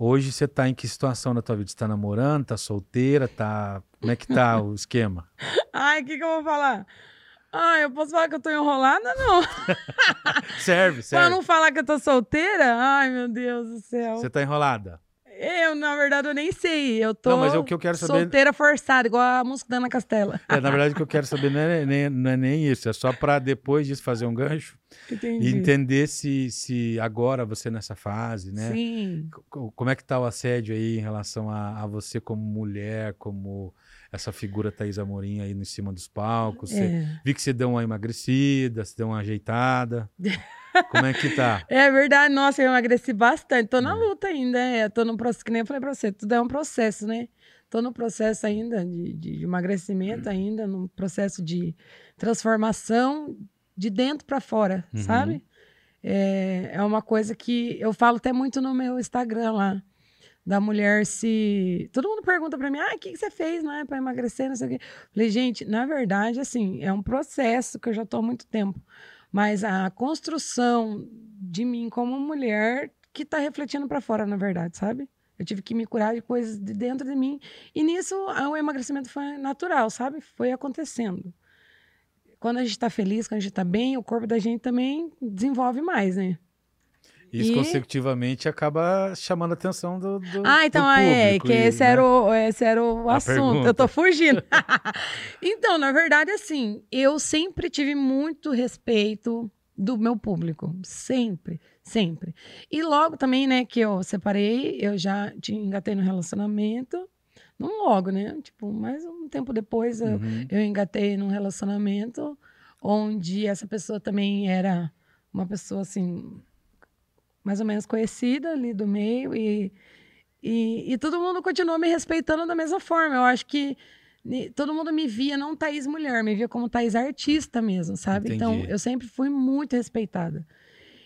Hoje você tá em que situação na tua vida? Você tá namorando, tá solteira, tá. Como é que tá o esquema? Ai, o que, que eu vou falar? Ah, eu posso falar que eu tô enrolada? Não. serve, serve. Pra não falar que eu tô solteira? Ai, meu Deus do céu. Você tá enrolada? Eu, na verdade, eu nem sei. Eu tô Não, mas é o que eu quero saber- solteira forçada, igual a música da Ana Castela. É, na verdade, o que eu quero saber não é nem, não é nem isso. É só pra depois disso fazer um gancho Entendi. e entender se, se agora você nessa fase, né? Sim. Co- Como é que tá o assédio aí em relação a, a você como mulher, como essa figura Thaís Amorim aí em cima dos palcos? Você- É. Vi que você deu uma emagrecida, você deu uma ajeitada. Como é que tá? É verdade, nossa, eu emagreci bastante. Tô na É. luta ainda, é. Tô no processo, que nem eu falei pra você, tudo é um processo, né? Tô no processo ainda de, de emagrecimento, ainda, no processo de transformação de dentro pra fora, Uhum. sabe? É, é uma coisa que eu falo até muito no meu Instagram lá, da mulher se. Todo mundo pergunta pra mim, ah, o que, que você fez, né, pra emagrecer, não sei o quê. Falei, gente, na verdade, assim, é um processo que eu já tô há muito tempo. Mas a construção de mim como mulher que tá refletindo pra fora, na verdade, sabe? Eu tive que me curar de coisas de dentro de mim. E nisso, o emagrecimento foi natural, sabe? Foi acontecendo. Quando a gente tá feliz, quando a gente tá bem, o corpo da gente também desenvolve mais, né? Isso E- consecutivamente acaba chamando a atenção do, do Ah, então do é, público que e, esse, né? era o, esse era o A assunto. pergunta. Eu tô fugindo. então, na verdade, assim, eu sempre tive muito respeito do meu público. Sempre, sempre. E logo também, né, que eu separei, eu já te engatei no relacionamento. Não logo, né? Tipo, mais um tempo depois eu, Uhum. eu engatei num relacionamento onde essa pessoa também era uma pessoa assim mais ou menos conhecida ali do meio e, e, e todo mundo continuou me respeitando da mesma forma. Eu acho que todo mundo me via não Thaís mulher, me via como Thaís artista mesmo, sabe? Então Entendi. eu sempre fui muito respeitada.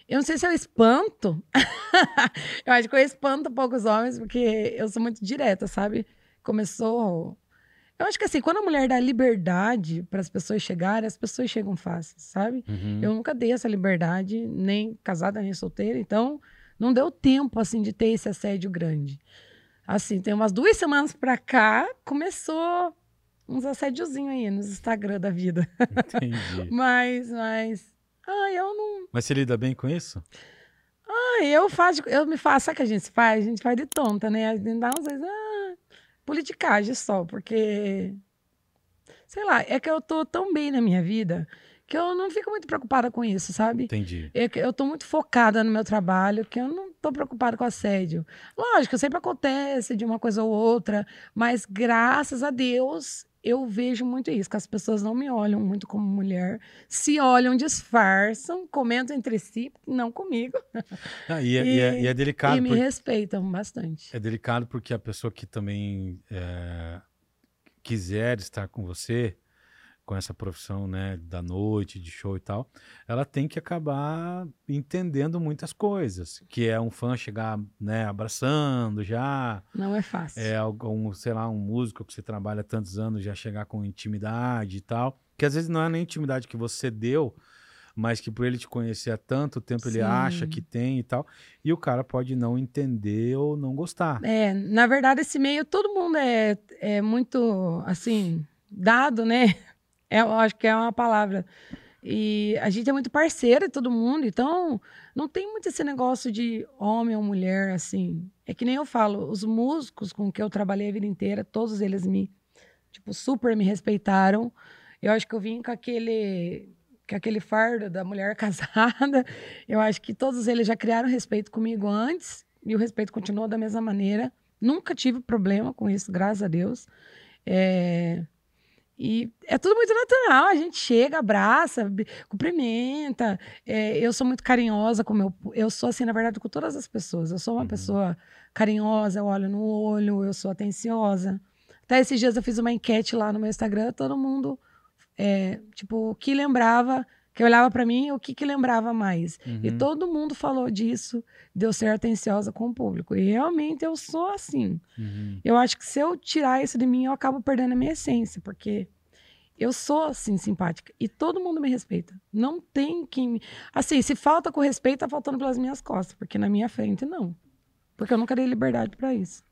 Eu não sei se eu espanto. eu acho que eu espanto poucos homens porque eu sou muito direta, sabe? Começou eu acho que assim, quando a mulher dá liberdade para as pessoas chegarem, as pessoas chegam fácil, sabe? Uhum. Eu nunca dei essa liberdade, nem casada, nem solteira, então não deu tempo, assim, de ter esse assédio grande. Assim, tem umas duas semanas pra cá, começou uns assédiozinhos aí nos Instagram da vida. Entendi. Mas, mas... Ah, eu não... Mas você lida bem com isso? Ah, eu faço... Eu me faço... Sabe o que a gente faz? A gente faz de tonta, né? A gente dá uns... Ah, politicagem só, porque... Sei lá, é que eu tô tão bem na minha vida que eu não fico muito preocupada com isso, sabe? Entendi. É que eu tô muito focada no meu trabalho, que eu não tô preocupada com assédio. Lógico, sempre acontece de uma coisa ou outra, mas graças a Deus eu vejo muito isso, que as pessoas não me olham muito como mulher, se olham, disfarçam, comentam entre si, não comigo, Ah, e, é, e é- e é delicado. e me porque- respeitam bastante. É delicado porque a pessoa que também é, quiser estar com você, com essa profissão né, da noite, de show e tal, ela tem que acabar entendendo muitas coisas. Que é um fã chegar né, abraçando já, Não é fácil. é algum, sei lá, um músico que você trabalha tantos anos já chegar com intimidade e tal. Que às vezes não é nem intimidade que você deu, mas que por ele te conhecer há tanto tempo, ele Sim. acha que tem e tal. E o cara pode não entender ou não gostar. É, na verdade, esse meio, todo mundo é, é muito, assim, dado, né? É, eu acho que é uma palavra. E a gente é muito parceira todo mundo, então não tem muito esse negócio de homem ou mulher, assim. É que nem eu falo, os músicos com que eu trabalhei a vida inteira, todos eles me, tipo, super me respeitaram. Eu acho que eu vim com aquele, com aquele fardo da mulher casada. Eu acho que todos eles já criaram respeito comigo antes e o respeito continua da mesma maneira. Nunca tive problema com isso, graças a Deus. É, E é tudo muito natural. A gente chega, abraça, cumprimenta. É, eu sou muito carinhosa com meu. Eu sou assim, na verdade, com todas as pessoas. Eu sou uma Uhum. pessoa carinhosa, eu olho no olho, eu sou atenciosa. Até esses dias eu fiz uma enquete lá no meu Instagram, todo mundo, é, tipo, o que lembrava, que olhava pra mim, o que, que lembrava mais. E Uhum. todo mundo falou disso, de eu ser atenciosa com o público. E realmente eu sou assim. Uhum. Eu acho que se eu tirar isso de mim, eu acabo perdendo a minha essência, porque eu sou assim simpática e todo mundo me respeita. Não tem quem assim, se falta com respeito, tá faltando pelas minhas costas, porque na minha frente não. Porque eu nunca dei liberdade para isso.